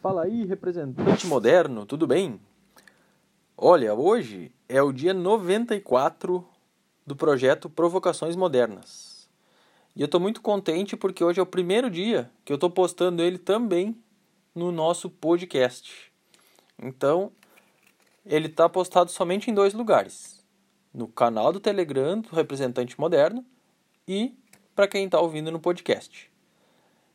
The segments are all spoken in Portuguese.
Fala aí, representante moderno, tudo bem? Olha, hoje é o dia 94 do projeto Provocações Modernas. E eu estou muito contente porque hoje é o primeiro dia que eu estou postando ele também no nosso podcast. Então, ele está postado somente em dois lugares: no canal do Telegram do Representante Moderno e para quem está ouvindo no podcast.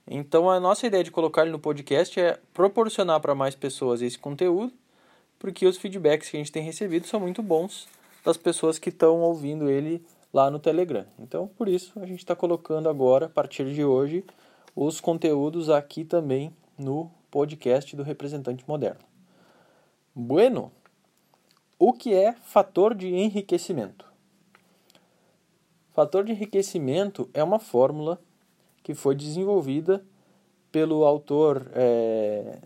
Então, a nossa ideia de colocar ele no podcast é proporcionar para mais pessoas esse conteúdo, porque os feedbacks que a gente tem recebido são muito bons das pessoas que estão ouvindo ele lá no Telegram. Então, por isso, a gente está colocando agora, a partir de hoje, os conteúdos aqui também no podcast do Representante Moderno. Bueno, o que é fator de enriquecimento? Fator de enriquecimento é uma fórmula que foi desenvolvida pelo autor é,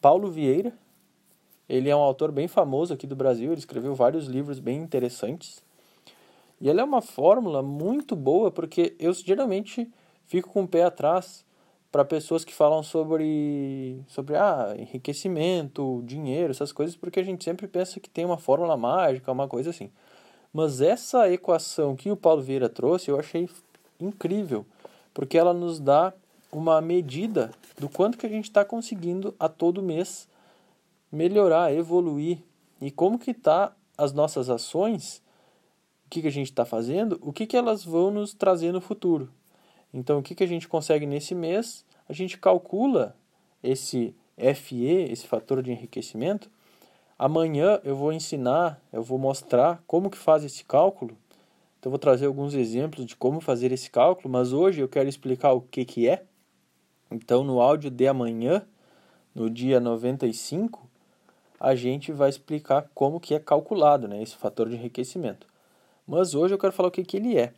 Paulo Vieira. Ele é um autor bem famoso aqui do Brasil, ele escreveu vários livros bem interessantes. E ela é uma fórmula muito boa porque eu geralmente fico com o pé atrás para pessoas que falam sobre sobre ah, enriquecimento, dinheiro, essas coisas, porque a gente sempre pensa que tem uma fórmula mágica, uma coisa assim. Mas essa equação que o Paulo Vieira trouxe, eu achei incrível porque ela nos dá uma medida do quanto que a gente está conseguindo a todo mês melhorar, evoluir e como que tá as nossas ações, o que, que a gente está fazendo, o que, que elas vão nos trazer no futuro. Então, o que, que a gente consegue nesse mês, a gente calcula esse FE, esse fator de enriquecimento. Amanhã eu vou ensinar, eu vou mostrar como que faz esse cálculo então, vou trazer alguns exemplos de como fazer esse cálculo, mas hoje eu quero explicar o que, que é. Então, no áudio de amanhã, no dia 95, a gente vai explicar como que é calculado né, esse fator de enriquecimento. Mas hoje eu quero falar o que, que ele é.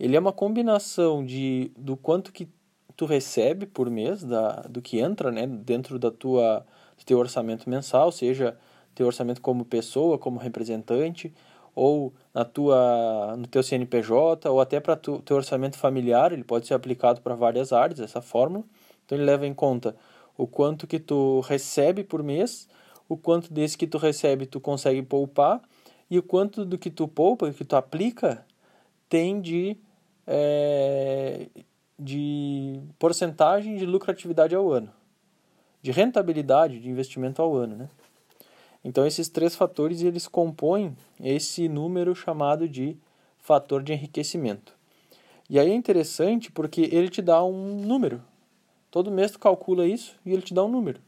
Ele é uma combinação de, do quanto que tu recebe por mês, da, do que entra né, dentro da tua, do teu orçamento mensal, seja teu orçamento como pessoa, como representante, ou na tua, no teu CNPJ, ou até para o teu orçamento familiar, ele pode ser aplicado para várias áreas, essa fórmula. Então ele leva em conta o quanto que tu recebe por mês, o quanto desse que tu recebe tu consegue poupar, e o quanto do que tu poupa, que tu aplica, tem de, é, de porcentagem de lucratividade ao ano, de rentabilidade de investimento ao ano, né? Então esses três fatores eles compõem esse número chamado de fator de enriquecimento. E aí é interessante porque ele te dá um número. Todo mês tu calcula isso e ele te dá um número.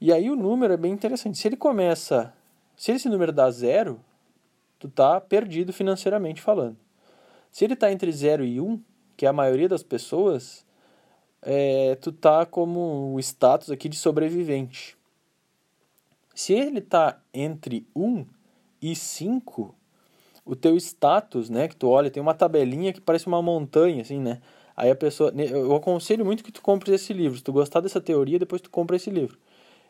E aí o número é bem interessante. Se ele começa, se esse número dá zero, tu tá perdido financeiramente falando. Se ele está entre 0 e 1, um, que é a maioria das pessoas, é, tu tá como o status aqui de sobrevivente. Se ele está entre 1 e 5, o teu status, né, que tu olha, tem uma tabelinha que parece uma montanha, assim, né? Aí a pessoa, eu aconselho muito que tu compres esse livro. Se tu gostar dessa teoria, depois tu compra esse livro.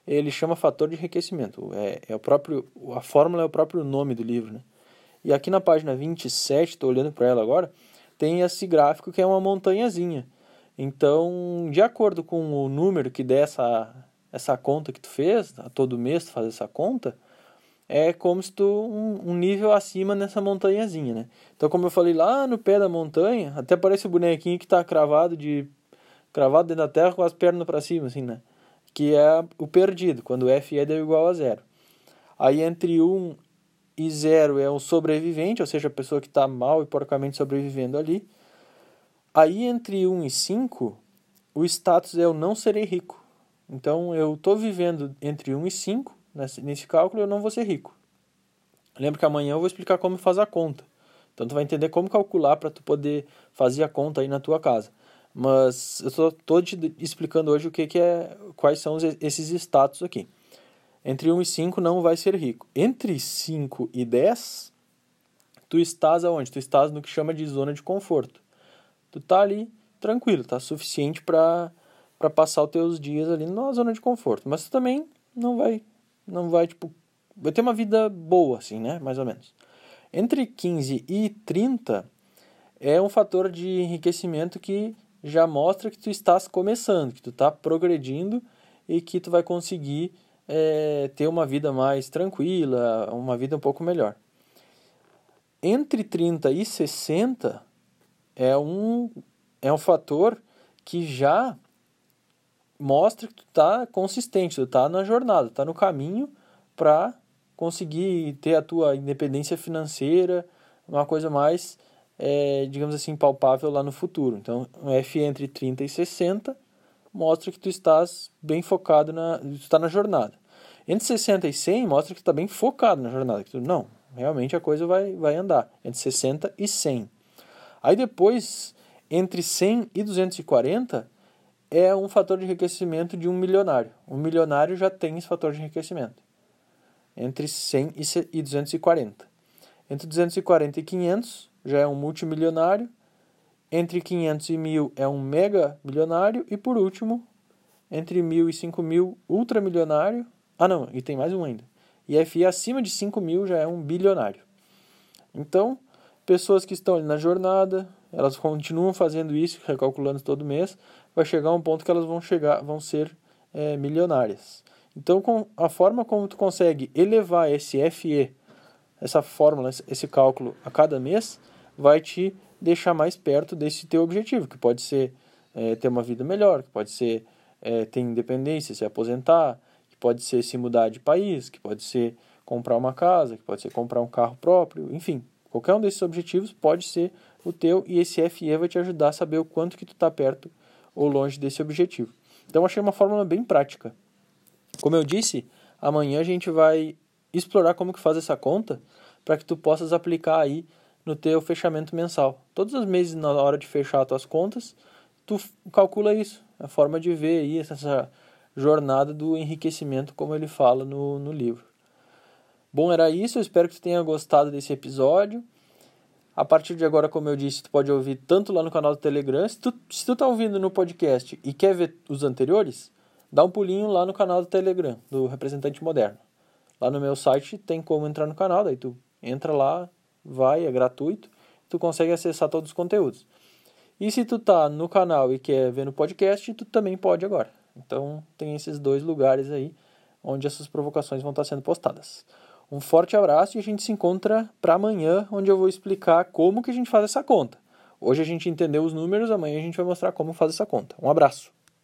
Ele chama fator de enriquecimento. É, é o próprio, a fórmula é o próprio nome do livro, né? E aqui na página 27, estou olhando para ela agora, tem esse gráfico que é uma montanhazinha. Então, de acordo com o número que der essa, conta que tu fez, a todo mês tu faz essa conta, é como se tu um, um, nível acima nessa montanhazinha, né? Então, como eu falei lá no pé da montanha, até parece o bonequinho que está cravado de cravado dentro da terra com as pernas para cima, assim, né? Que é o perdido, quando f é igual a zero. Aí entre 1 e 0 é o sobrevivente, ou seja, a pessoa que está mal e porcamente sobrevivendo ali. Aí entre 1 e 5, o status é o não serei rico. Então, eu estou vivendo entre 1 e 5 nesse, cálculo, eu não vou ser rico. Lembra que amanhã eu vou explicar como faz a conta. Então, tu vai entender como calcular para tu poder fazer a conta aí na tua casa. Mas eu estou te explicando hoje o que, que é, quais são esses status aqui. Entre 1 e 5 não vai ser rico. Entre 5 e 10, tu estás aonde? Tu estás no que chama de zona de conforto. Tu tá ali tranquilo, tá suficiente para para passar os teus dias ali na zona de conforto. Mas você também não vai, não vai, tipo, vai ter uma vida boa, assim, né? Mais ou menos. Entre 15 e 30 é um fator de enriquecimento que já mostra que tu estás começando, que tu está progredindo e que tu vai conseguir é, ter uma vida mais tranquila, uma vida um pouco melhor. Entre 30 e 60 é um, é um fator que já mostra que tu está consistente, tu está na jornada, está no caminho para conseguir ter a tua independência financeira, uma coisa mais, é, digamos assim, palpável lá no futuro. Então, um F entre 30 e 60 mostra que tu estás bem focado na, tu está na jornada. Entre 60 e 100 mostra que tu está bem focado na jornada, que tu, não, realmente a coisa vai, vai andar, entre 60 e 100. Aí depois, entre 100 e 240, é um fator de enriquecimento de um milionário. Um milionário já tem esse fator de enriquecimento entre 100 e 240. Entre 240 e 500 já é um multimilionário. Entre 500 e 1000 é um mega milionário. E por último, entre 1000 e 5000, ultramilionário. Ah, não, e tem mais um ainda. E FI acima de 5000 já é um bilionário. Então, pessoas que estão ali na jornada, elas continuam fazendo isso, recalculando todo mês, vai chegar um ponto que elas vão chegar, vão ser é, milionárias. Então, com a forma como tu consegue elevar esse FE, essa fórmula, esse cálculo a cada mês, vai te deixar mais perto desse teu objetivo, que pode ser é, ter uma vida melhor, que pode ser é, ter independência, se aposentar, que pode ser se mudar de país, que pode ser comprar uma casa, que pode ser comprar um carro próprio, enfim, qualquer um desses objetivos pode ser o teu e esse FE vai te ajudar a saber o quanto que tu está perto ou longe desse objetivo. Então achei uma fórmula bem prática. Como eu disse, amanhã a gente vai explorar como que faz essa conta para que tu possas aplicar aí no teu fechamento mensal. Todos os meses na hora de fechar as tuas contas, tu calcula isso, a forma de ver aí essa jornada do enriquecimento como ele fala no, no livro. Bom, era isso, eu espero que tu tenha gostado desse episódio. A partir de agora, como eu disse, tu pode ouvir tanto lá no canal do Telegram. Se tu, se tu tá ouvindo no podcast e quer ver os anteriores, dá um pulinho lá no canal do Telegram, do Representante Moderno. Lá no meu site tem como entrar no canal, daí tu entra lá, vai, é gratuito, tu consegue acessar todos os conteúdos. E se tu tá no canal e quer ver no podcast, tu também pode agora. Então tem esses dois lugares aí onde essas provocações vão estar sendo postadas. Um forte abraço e a gente se encontra para amanhã, onde eu vou explicar como que a gente faz essa conta. Hoje a gente entendeu os números, amanhã a gente vai mostrar como faz essa conta. Um abraço.